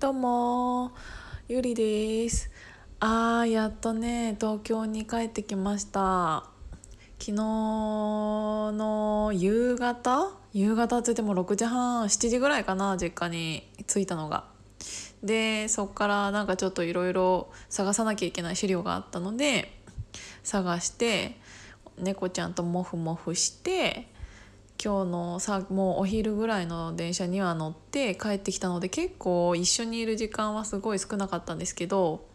どうもゆりです。あーやっとね東京に帰ってきました。昨日の夕方？夕方って言っても6時半7時ぐらいかな実家に着いたのが。でそっからなんかちょっといろいろ探さなきゃいけない資料があったので探して猫ちゃんとモフモフして今日のさもうお昼ぐらいの電車には乗って帰ってきたので結構一緒にいる時間はすごい少なかったんですけど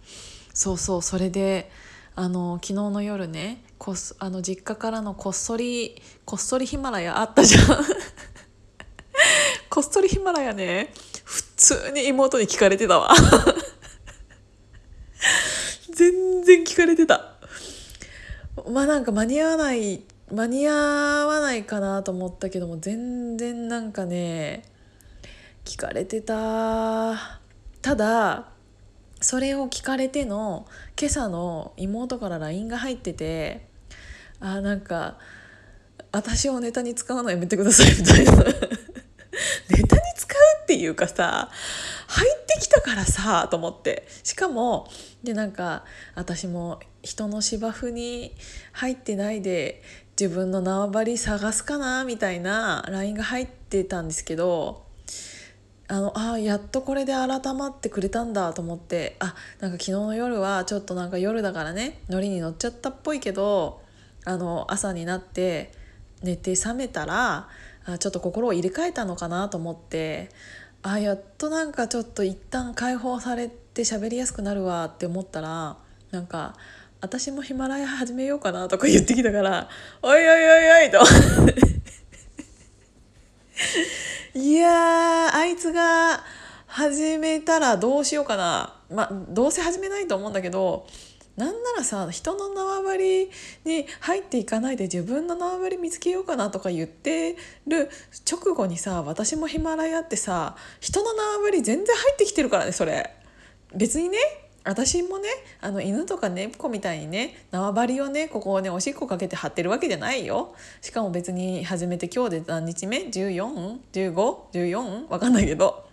そうそうそれであの昨日の夜ねこあの実家からのこっそりこっそりヒマラヤあったじゃん。こっそりヒマラヤね普通に妹に聞かれてたわ。全然聞かれてた。まあなんか間に合わない間に合わないかなと思ったけども全然なんかね聞かれてた。ただそれを聞かれての今朝の妹から LINE が入っててあなんか私をネタに使うのやめてくださいみたいな。ネタに使うっていうかさ入ってきたからさと思って。しかもでなんか私も人の芝生に入ってないで自分の縄張り探すかなみたいな LINE が入ってたんですけどあのあやっとこれで改まってくれたんだと思ってあなんか昨日の夜はちょっとなんか夜だからねノリに乗っちゃったっぽいけどあの朝になって寝て覚めたらあちょっと心を入れ替えたのかなと思ってあやっとなんかちょっと一旦解放されて喋りやすくなるわって思ったらなんか私もヒマラヤ始めようかなとか言ってきたから「おいおいおいおい」と。いやあいつが始めたらどうしようかな。まあどうせ始めないと思うんだけどなんならさ人の縄張りに入っていかないで自分の縄張り見つけようかなとか言ってる直後にさ私もヒマラヤってさ人の縄張り全然入ってきてるからねそれ。別にね私もねあの犬とか猫みたいにね縄張りをねここをねおしっこかけて貼ってるわけじゃないよしかも別に始めて今日で何日目？14?15?14? わかんないけど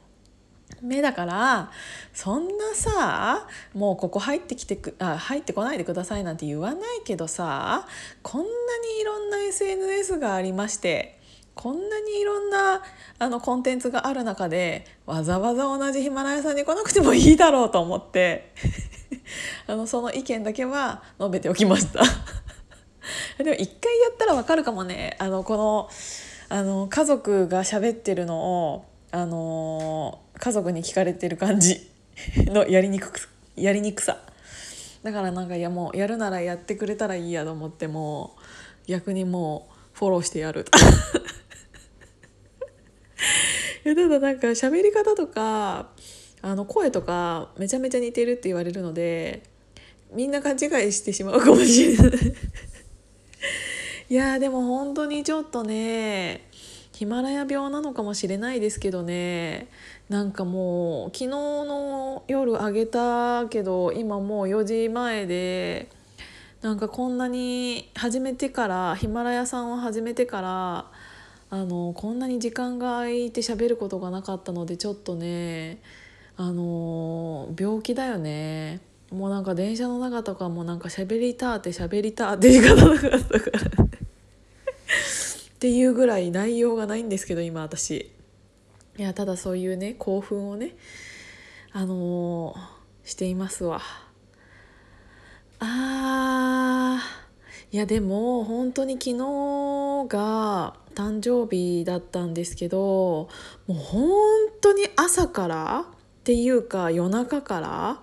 目だからそんなさもうここ入ってきてくあ入ってこないでくださいなんて言わないけどさこんなにいろんな SNS がありましてこんなにいろんなあのコンテンツがある中でわざわざ同じヒマラヤさんに来なくてもいいだろうと思って あのその意見だけは述べておきました。でも一回やったらわかるかもね。あのこのあの家族が喋ってるのをあの家族に聞かれてる感じ のやりにくくやりにくさ。だからなんかいやもうやるならやってくれたらいいやと思ってもう逆にもうフォローしてやる ただなんか喋り方とかあの声とかめちゃめちゃ似てるって言われるのでみんな勘違いしてしまうかもしれない。いやでも本当にちょっとねヒマラヤ病なのかもしれないですけどね。なんかもう昨日の夜あげたけど今もう4時前でなんかこんなに始めてからヒマラヤさんを始めてからあのこんなに時間が空いて喋ることがなかったのでちょっとねあの病気だよね。もうなんか電車の中とかもなんか喋りたって喋りたって言い方なかったから。っていうぐらい内容がないんですけど今私。いやただそういうね興奮をねあのしていますわ。あー。いやでも本当に昨日が誕生日だったんですけどもう本当に朝からっていうか夜中から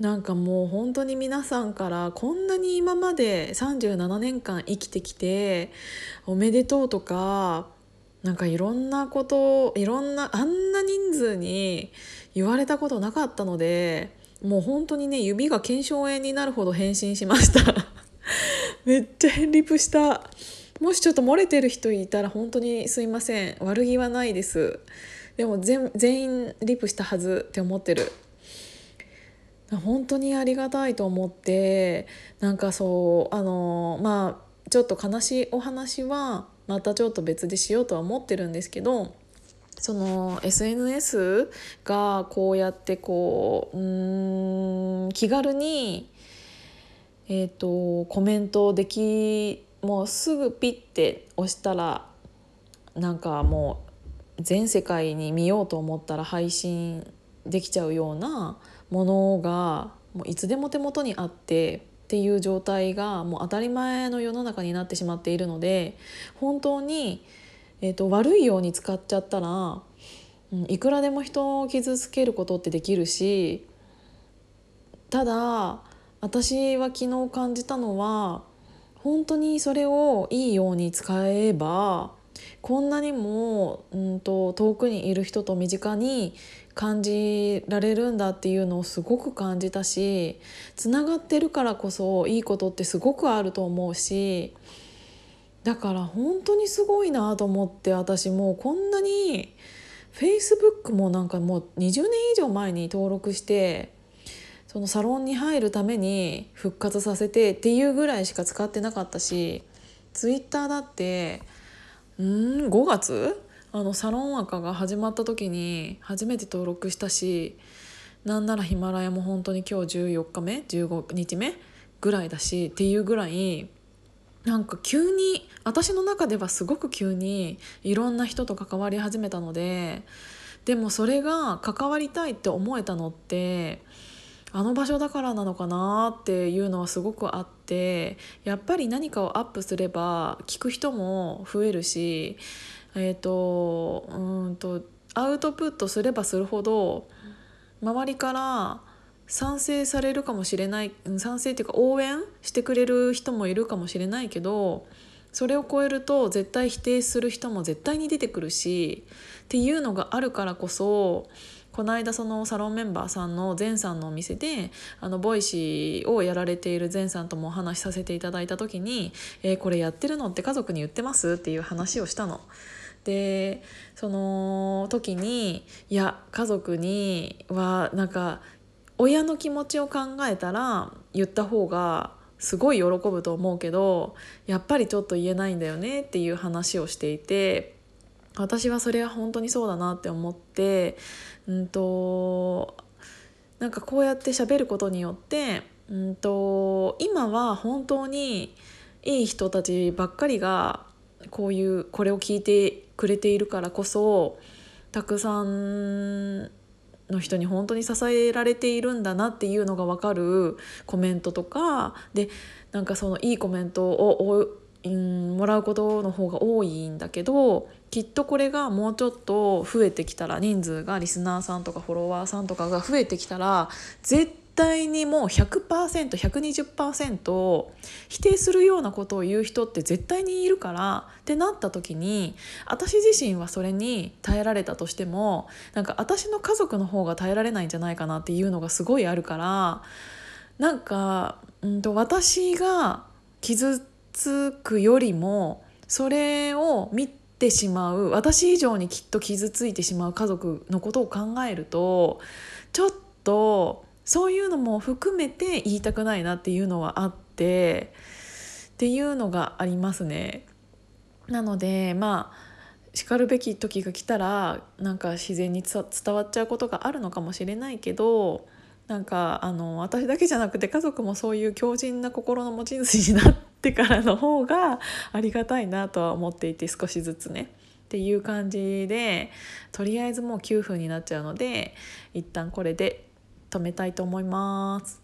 なんかもう本当に皆さんからこんなに今まで37年間生きてきておめでとうとかなんかいろんなこといろんなあんな人数に言われたことなかったのでもう本当にね指が腱鞘炎になるほど返信しました。めっちゃ返リプした。もしちょっと漏れてる人いたら本当にすいません。悪気はないです。でも全員リプしたはずって思ってる。本当にありがたいと思ってなんかそうあのまあちょっと悲しいお話はまたちょっと別でしようとは思ってるんですけどその SNS がこうやってこううん気軽に、えーと、コメントできもうすぐピッて押したらなんかもう全世界に見ようと思ったら配信できちゃうようなものがもういつでも手元にあってっていう状態がもう当たり前の世の中になってしまっているので本当に、えーと、悪いように使っちゃったら、うん、いくらでも人を傷つけることってできるしただ私は昨日感じたのは本当にそれをいいように使えばこんなにも、うんと、遠くにいる人と身近に感じられるんだっていうのをすごく感じたしつながってるからこそいいことってすごくあると思うしだから本当にすごいなと思って私もうこんなに Facebook もなんかもう20年以上前に登録してそのサロンに入るために復活させてっていうぐらいしか使ってなかったし Twitter だってうん5月？あのサロン赤が始まった時に初めて登録したしなんならヒマラヤも本当に今日14日目？15日目？ぐらいだしっていうぐらいなんか急に私の中ではすごく急にいろんな人と関わり始めたのででもそれが関わりたいって思えたのってあの場所だからなのかなっていうのはすごくあってやっぱり何かをアップすれば聞く人も増えるしえっ、ー、とうんとアウトプットすればするほど周りから賛成されるかもしれない賛成っていうか応援してくれる人もいるかもしれないけどそれを超えると絶対否定する人も絶対に出てくるしっていうのがあるからこそこの間そのサロンメンバーさんの前さんのお店であの Voicy をやられている前さんともお話しさせていただいた時に「えー、これやってるのって家族に言ってます?」っていう話をしたの。でその時にいや家族にはなんか親の気持ちを考えたら言った方がすごい喜ぶと思うけどやっぱりちょっと言えないんだよねっていう話をしていて私はそれは本当にそうだなって思ってうんとなんかこうやって喋ることによってうんと今は本当にいい人たちばっかりがこういうこれを聞いてくれているからこそたくさんの人に本当に支えられているんだなっていうのが分かるコメントとかでなんかそのいいコメントをんもらうことの方が多いんだけどきっとこれがもうちょっと増えてきたら人数がリスナーさんとかフォロワーさんとかが増えてきたら絶対にもう 100%120% 否定するようなことを言う人って絶対にいるからってなった時に私自身はそれに耐えられたとしてもなんか私の家族の方が耐えられないんじゃないかなっていうのがすごいあるからなんか、うんと、私が傷つつくよりもそれを見てしまう私以上にきっと傷ついてしまう家族のことを考えるとちょっとそういうのも含めて言いたくないなっていうのはあってっていうのがありますね。なのでまあしかるべき時が来たらなんか自然に伝わっちゃうことがあるのかもしれないけどなんかあの私だけじゃなくて家族もそういう強靭な心の持ち主になってってからの方がありがたいなとは思っていて少しずつね。っていう感じでとりあえずもう9分になっちゃうので一旦これで止めたいと思います。